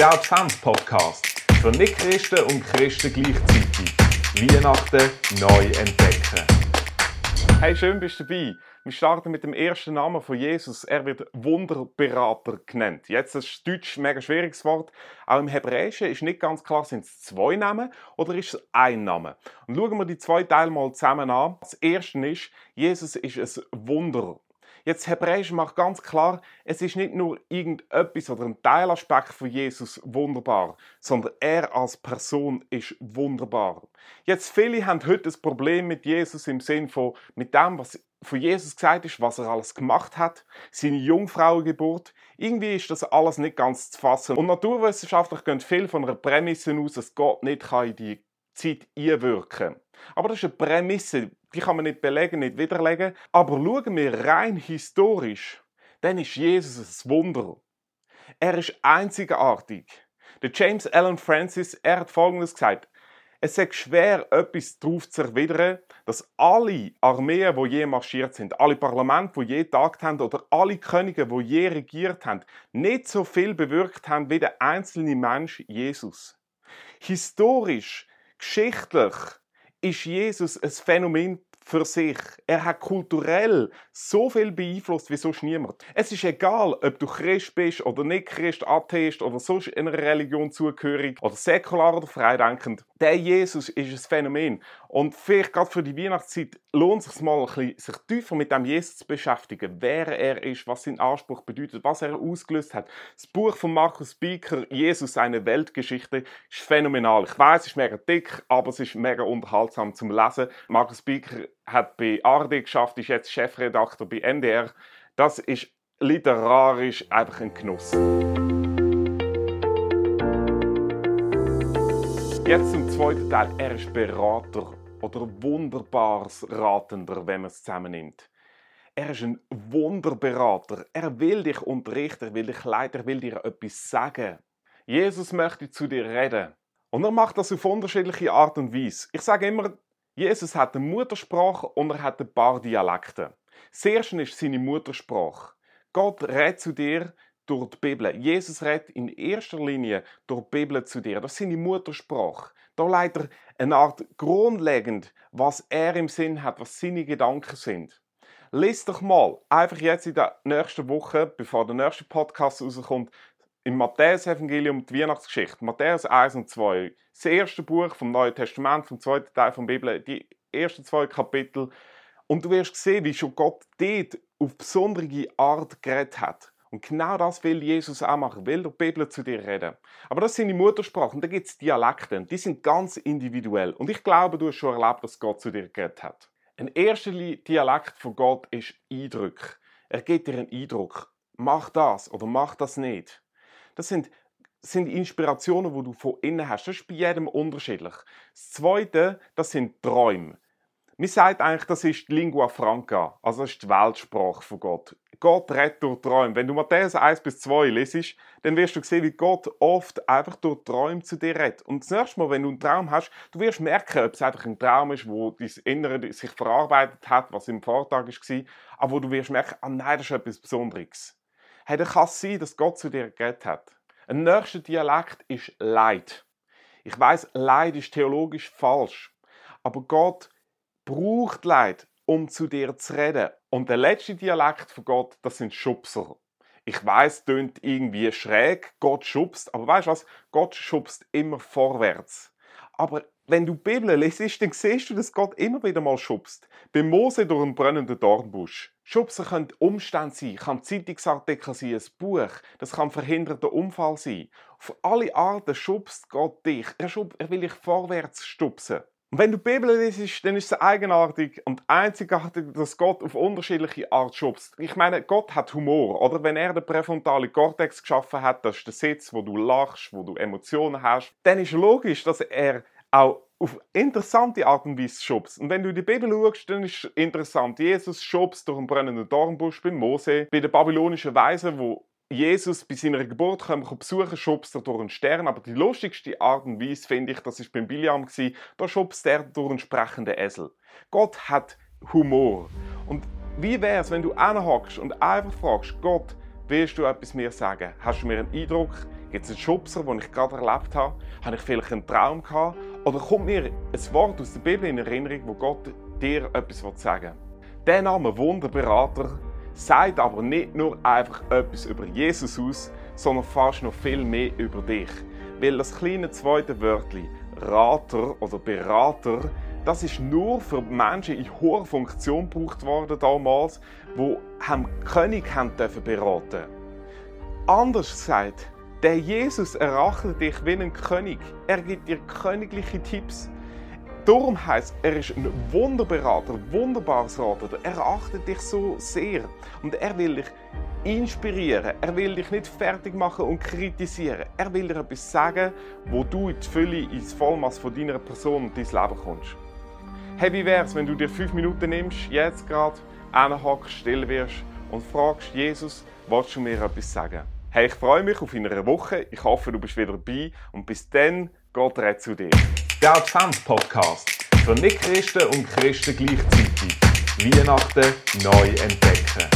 Der Advents-Podcast für Nicht-Christen und Christen gleichzeitig. Weihnachten neu entdecken. Hey, schön bist du dabei. Wir starten mit dem ersten Namen von Jesus. Er wird Wunderberater genannt. Jetzt ist Deutsch ein mega schwieriges Wort. Auch im Hebräischen ist nicht ganz klar, sind es zwei Namen oder ist es ein Name. Und schauen wir die zwei Teile mal zusammen an. Das erste ist, Jesus ist ein Wunder. Jetzt Hebräisch macht ganz klar, es ist nicht nur irgendetwas oder ein Teilaspekt von Jesus wunderbar, sondern er als Person ist wunderbar. Jetzt viele haben heute das Problem mit Jesus im Sinn von mit dem, was von Jesus gesagt ist, was er alles gemacht hat, seine Jungfrauengeburt. Irgendwie ist das alles nicht ganz zu fassen. Und naturwissenschaftlich gehen viel von einer Prämisse aus, dass Gott nicht in die Zeit einwirken. Aber das ist eine Prämisse, die kann man nicht belegen, nicht widerlegen. Aber schauen wir rein historisch, dann ist Jesus ein Wunder. Er ist einzigartig. Der James Allen Francis, er hat Folgendes gesagt. Es ist schwer, etwas darauf zu erwidern, dass alle Armeen, die je marschiert sind, alle Parlamente, die je tagt haben oder alle Könige, die je regiert haben, nicht so viel bewirkt haben wie der einzelne Mensch Jesus. Historisch, geschichtlich ist Jesus ein Phänomen für sich. Er hat kulturell so viel beeinflusst wie sonst niemand. Es ist egal, ob du Christ bist oder nicht Christ, Atheist oder sonst einer Religion zugehörig oder säkular oder freidenkend. Der Jesus ist ein Phänomen. Und vielleicht gerade für die Weihnachtszeit lohnt es sich mal ein bisschen, sich tiefer mit dem Jesus zu beschäftigen. Wer er ist, was sein Anspruch bedeutet, was er ausgelöst hat. Das Buch von Markus Bieker, Jesus, eine Weltgeschichte, ist phänomenal. Ich weiß, es ist mega dick, aber es ist mega unterhaltsam zum Lesen. Markus Bieker hat bei ARD geschafft, ist jetzt Chefredakteur bei NDR. Das ist literarisch einfach ein Genuss. Jetzt zum zweiten Teil. Er ist Berater oder wunderbares Ratender, wenn man es zusammennimmt. Er ist ein Wunderberater. Er will dich unterrichten, er will dich leiten, er will dir etwas sagen. Jesus möchte zu dir reden. Und er macht das auf unterschiedliche Art und Weise. Ich sage immer, Jesus hat eine Muttersprache und er hat ein paar Dialekte. Das erste ist seine Muttersprache. Gott redet zu dir durch die Bibel. Jesus redet in erster Linie durch die Bibel zu dir. Das ist seine Muttersprache. Da leitet er eine Art grundlegend, was er im Sinn hat, was seine Gedanken sind. Lies doch mal einfach jetzt in der nächsten Woche, bevor der nächste Podcast rauskommt, im Matthäus-Evangelium die Weihnachtsgeschichte, Matthäus 1 und 2, das erste Buch vom Neuen Testament, vom zweiten Teil der Bibel, die ersten zwei Kapitel. Und du wirst sehen, wie schon Gott dort auf besondere Art geredet hat. Und genau das will Jesus auch machen, will der Bibel zu dir reden. Aber das sind die Muttersprachen, und da gibt es Dialekte, die sind ganz individuell. Und ich glaube, du hast schon erlebt, dass Gott zu dir geredet hat. Ein erster Dialekt von Gott ist Eindruck. Er gibt dir einen Eindruck. Mach das oder mach das nicht. Das sind, sind Inspirationen, die du von innen hast. Das ist bei jedem unterschiedlich. Das Zweite, das sind Träume. Man sagt eigentlich, das ist die Lingua Franca, also das ist die Weltsprache von Gott. Gott redet durch Träume. Wenn du Matthäus 1 bis 2 lesest, dann wirst du sehen, wie Gott oft einfach durch Träume zu dir redet. Und das nächste Mal, wenn du einen Traum hast, du wirst merken, ob es einfach ein Traum ist, wo dein Innere sich verarbeitet hat, was im Vortag war, aber wo du wirst merken, ah nein, das ist etwas Besonderes hey, dann kann es sein, dass Gott zu dir geredet hat. Ein nächster Dialekt ist Leid. Ich weiß, Leid ist theologisch falsch, aber Gott braucht Leid, um zu dir zu reden. Und der letzte Dialekt von Gott, das sind Schubser. Ich weiß, tönt irgendwie schräg, Gott schubst, aber weißt du was? Gott schubst immer vorwärts. Aber wenn du die Bibel lesest, dann siehst du, dass Gott immer wieder mal schubst. Bei Mose durch einen brennenden Dornbusch. Schubsen können Umstände sein, kann Zeitungsartikel sein, ein Buch, das kann verhinderter Unfall sein. Auf alle Arten schubst Gott dich. Er, schub, er will dich vorwärts stupsen. Und wenn du die Bibel liest, dann ist es eigenartig und einzigartig, dass Gott auf unterschiedliche Art schubst. Ich meine, Gott hat Humor, oder? Wenn er den präfrontale Cortex geschaffen hat, das ist der Sitz, wo du lachst, wo du Emotionen hast, dann ist logisch, dass er auch auf interessante Art und Weise schubst. Und wenn du die Bibel schaust, dann ist es interessant. Jesus schubst durch einen brennenden Dornbusch bei Mose, bei der babylonischen Weise, wo Jesus bei seiner Geburt kommen besuchen, schubst er durch einen Stern. Aber die lustigste Art und Weise, finde ich, das ist beim Biliam da schubst er durch einen sprechenden Esel. Gott hat Humor. Und wie wäre es, wenn du anhockst und einfach fragst, Gott, willst du etwas mir sagen? Hast du mir einen Eindruck? Gibt es einen Schubser, den ich gerade erlebt habe? Habe ich vielleicht einen Traum gehabt? Oder kommt mir ein Wort aus der Bibel in Erinnerung, wo Gott dir etwas sagen will? Der Name Wunderberater sagt aber nicht nur einfach etwas über Jesus aus, sondern fast noch viel mehr über dich. Weil das kleine zweite Wörtchen Rater oder Berater, das ist nur für Menschen in hoher Funktion gebraucht worden damals, wo haben König haben dürfen beraten. Anders gesagt, der Jesus erachtet dich wie ein König. Er gibt dir königliche Tipps. Darum heißt er ist ein Wunderberater, wunderbares Rater. Er achtet dich so sehr und er will dich inspirieren. Er will dich nicht fertig machen und kritisieren. Er will dir etwas sagen, wo du in die Fülle, ins Vollmaß von deiner Person und dein Leben kommst. Hey, wie wär's, wenn du dir fünf Minuten nimmst, jetzt gerade, anhockst, still wirst und fragst, Jesus, willst du mir etwas sagen? Hey, ich freue mich auf eine Woche. Ich hoffe, du bist wieder dabei und bis dann, Gott redet zu dir. Der Advents-Podcast für Nicht-Christen und Christen gleichzeitig. Weihnachten neu entdecken.